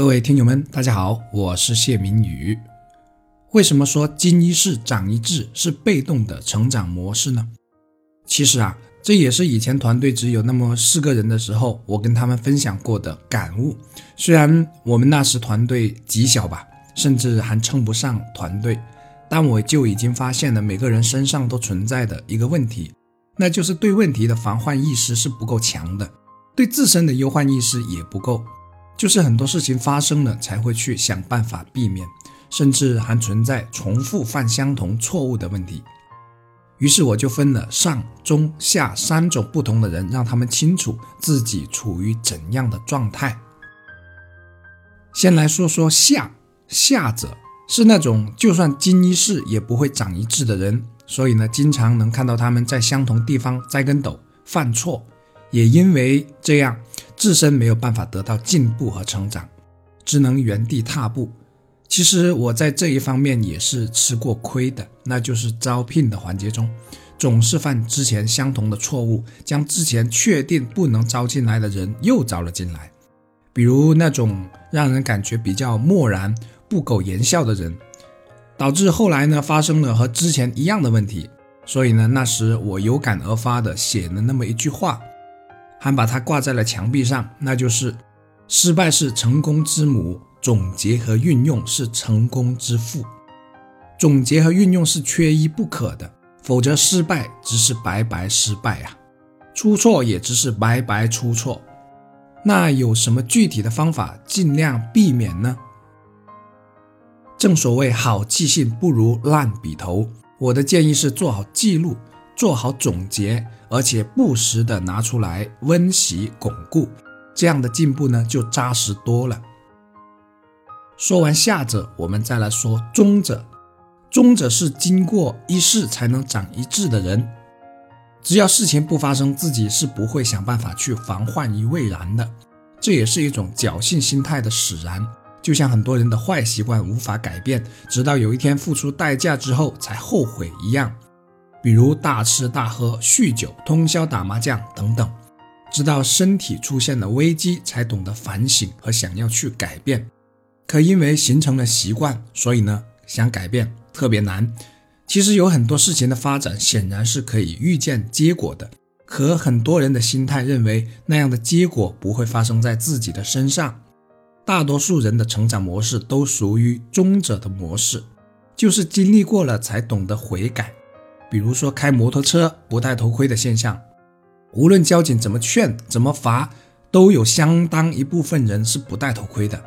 各位听友们，大家好，我是谢明宇。为什么说经一事长一智是被动的成长模式呢？其实啊，这也是以前团队只有那么四个人的时候，我跟他们分享过的感悟。虽然我们那时团队极小吧，甚至还称不上团队，但我就已经发现了每个人身上都存在的一个问题，那就是对问题的防患意识是不够强的，对自身的忧患意识也不够。就是很多事情发生了才会去想办法避免，甚至还存在重复犯相同错误的问题。于是我就分了上、中、下三种不同的人，让他们清楚自己处于怎样的状态。先来说说下，下者是那种就算经一事也不会长一智的人，所以呢，经常能看到他们在相同地方栽跟斗、犯错，也因为这样。自身没有办法得到进步和成长，只能原地踏步。其实我在这一方面也是吃过亏的，那就是招聘的环节中，总是犯之前相同的错误，将之前确定不能招进来的人又招了进来。比如那种让人感觉比较漠然、不苟言笑的人，导致后来呢发生了和之前一样的问题。所以呢，那时我有感而发的写了那么一句话。还把它挂在了墙壁上，那就是“失败是成功之母，总结和运用是成功之父”。总结和运用是缺一不可的，否则失败只是白白失败啊，出错也只是白白出错。那有什么具体的方法尽量避免呢？正所谓好记性不如烂笔头，我的建议是做好记录。做好总结，而且不时的拿出来温习巩固，这样的进步呢就扎实多了。说完下者，我们再来说中者。中者是经过一事才能长一智的人，只要事情不发生，自己是不会想办法去防患于未然的。这也是一种侥幸心态的使然，就像很多人的坏习惯无法改变，直到有一天付出代价之后才后悔一样。比如大吃大喝、酗酒、通宵打麻将等等，直到身体出现了危机，才懂得反省和想要去改变。可因为形成了习惯，所以呢，想改变特别难。其实有很多事情的发展显然是可以预见结果的，可很多人的心态认为那样的结果不会发生在自己的身上。大多数人的成长模式都属于中者的模式，就是经历过了才懂得悔改。比如说开摩托车不戴头盔的现象，无论交警怎么劝、怎么罚，都有相当一部分人是不戴头盔的。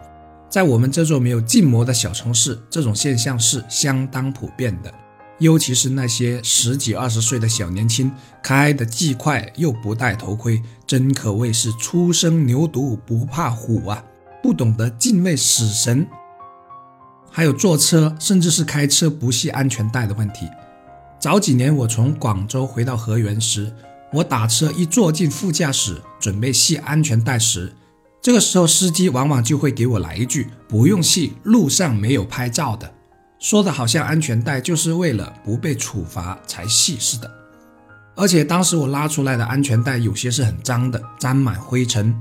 在我们这座没有禁摩的小城市，这种现象是相当普遍的。尤其是那些十几二十岁的小年轻，开的既快又不戴头盔，真可谓是初生牛犊不怕虎啊！不懂得敬畏死神。还有坐车，甚至是开车不系安全带的问题。早几年我从广州回到河源时，我打车一坐进副驾驶，准备系安全带时，这个时候司机往往就会给我来一句“不用系，路上没有拍照的”，说的好像安全带就是为了不被处罚才系似的。而且当时我拉出来的安全带有些是很脏的，沾满灰尘，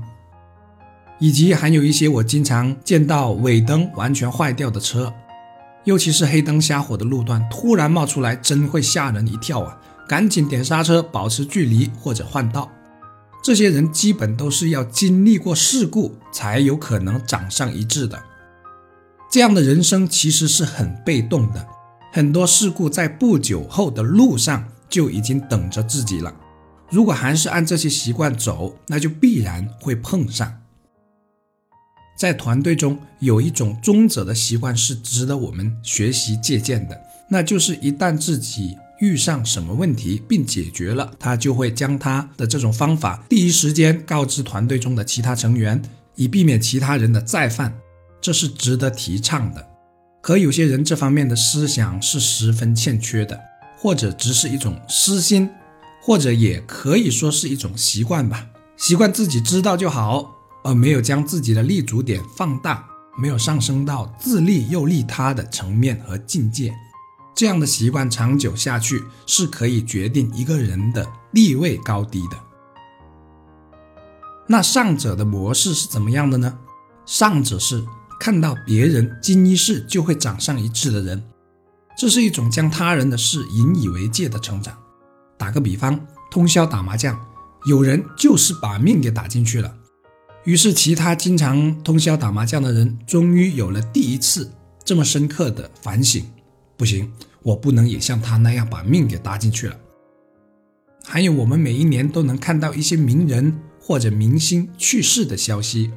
以及还有一些我经常见到尾灯完全坏掉的车。尤其是黑灯瞎火的路段，突然冒出来，真会吓人一跳啊！赶紧点刹车，保持距离或者换道。这些人基本都是要经历过事故，才有可能长上一智的。这样的人生其实是很被动的，很多事故在不久后的路上就已经等着自己了。如果还是按这些习惯走，那就必然会碰上。在团队中有一种忠者的习惯是值得我们学习借鉴的，那就是一旦自己遇上什么问题并解决了，他就会将他的这种方法第一时间告知团队中的其他成员，以避免其他人的再犯，这是值得提倡的。可有些人这方面的思想是十分欠缺的，或者只是一种私心，或者也可以说是一种习惯吧，习惯自己知道就好。而没有将自己的立足点放大，没有上升到自利又利他的层面和境界，这样的习惯长久下去是可以决定一个人的地位高低的。那上者的模式是怎么样的呢？上者是看到别人经一事就会长上一智的人。这是一种将他人的事引以为戒的成长。打个比方，通宵打麻将，有人就是把命给打进去了。于是，其他经常通宵打麻将的人，终于有了第一次这么深刻的反省：不行，我不能也像他那样把命给搭进去了。还有，我们每一年都能看到一些名人或者明星去世的消息，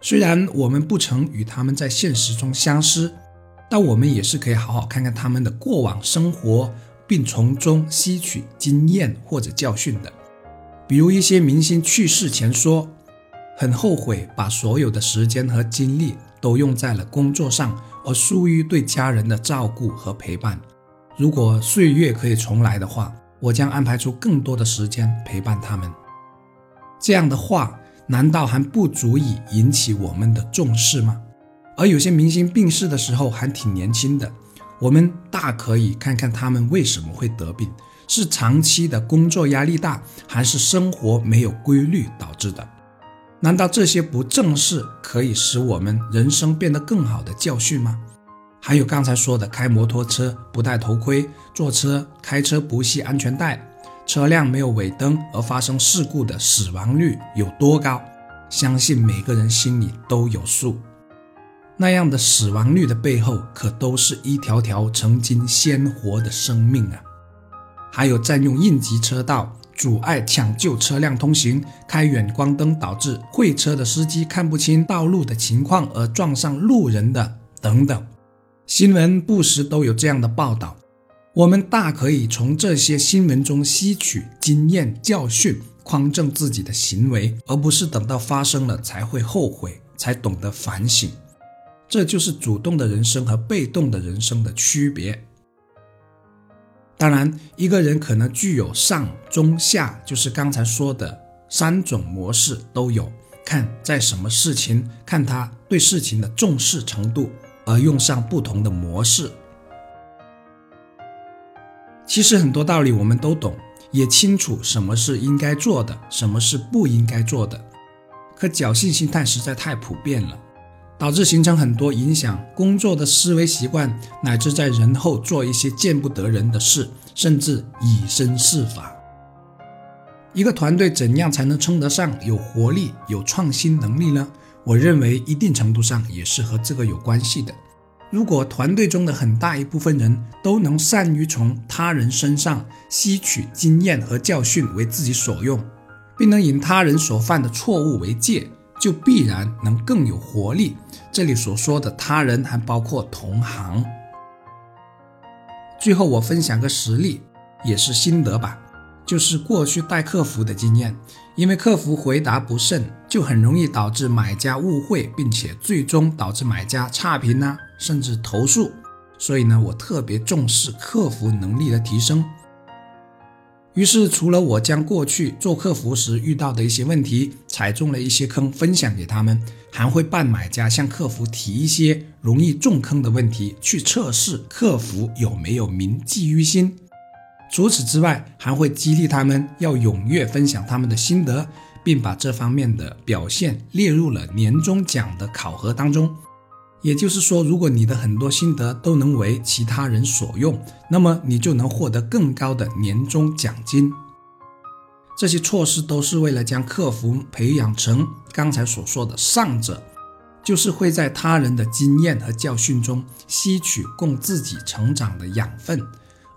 虽然我们不曾与他们在现实中相识，但我们也是可以好好看看他们的过往生活，并从中吸取经验或者教训的。比如，一些明星去世前说。很后悔把所有的时间和精力都用在了工作上，而疏于对家人的照顾和陪伴。如果岁月可以重来的话，我将安排出更多的时间陪伴他们。这样的话，难道还不足以引起我们的重视吗？而有些明星病逝的时候还挺年轻的，我们大可以看看他们为什么会得病，是长期的工作压力大，还是生活没有规律导致的？难道这些不正是可以使我们人生变得更好的教训吗？还有刚才说的开摩托车不戴头盔、坐车开车不系安全带、车辆没有尾灯而发生事故的死亡率有多高？相信每个人心里都有数。那样的死亡率的背后，可都是一条条曾经鲜活的生命啊！还有占用应急车道。阻碍抢救车辆通行，开远光灯导致会车的司机看不清道路的情况而撞上路人的等等，新闻不时都有这样的报道。我们大可以从这些新闻中吸取经验教训，匡正自己的行为，而不是等到发生了才会后悔，才懂得反省。这就是主动的人生和被动的人生的区别。当然，一个人可能具有上、中、下，就是刚才说的三种模式都有，看在什么事情，看他对事情的重视程度，而用上不同的模式。其实很多道理我们都懂，也清楚什么是应该做的，什么是不应该做的，可侥幸心态实在太普遍了。导致形成很多影响工作的思维习惯，乃至在人后做一些见不得人的事，甚至以身试法。一个团队怎样才能称得上有活力、有创新能力呢？我认为一定程度上也是和这个有关系的。如果团队中的很大一部分人都能善于从他人身上吸取经验和教训为自己所用，并能以他人所犯的错误为戒。就必然能更有活力。这里所说的他人还包括同行。最后我分享个实例，也是心得吧，就是过去带客服的经验。因为客服回答不慎，就很容易导致买家误会，并且最终导致买家差评呢，甚至投诉。所以呢，我特别重视客服能力的提升。于是，除了我将过去做客服时遇到的一些问题，踩中了一些坑分享给他们，还会扮买家向客服提一些容易中坑的问题，去测试客服有没有铭记于心。除此之外，还会激励他们要踊跃分享他们的心得，并把这方面的表现列入了年终奖的考核当中。也就是说，如果你的很多心得都能为其他人所用，那么你就能获得更高的年终奖金。这些措施都是为了将客服培养成刚才所说的上者，就是会在他人的经验和教训中吸取供自己成长的养分，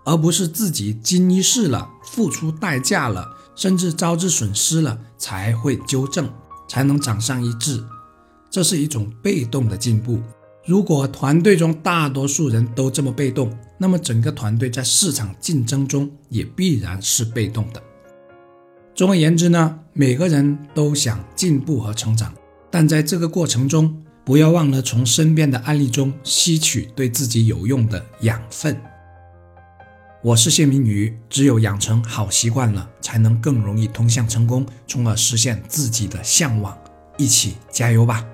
而不是自己经一事了、付出代价了，甚至招致损失了才会纠正，才能长上一智。这是一种被动的进步。如果团队中大多数人都这么被动，那么整个团队在市场竞争中也必然是被动的。总而言之呢，每个人都想进步和成长，但在这个过程中，不要忘了从身边的案例中吸取对自己有用的养分。我是谢明宇，只有养成好习惯了，才能更容易通向成功，从而实现自己的向往。一起加油吧！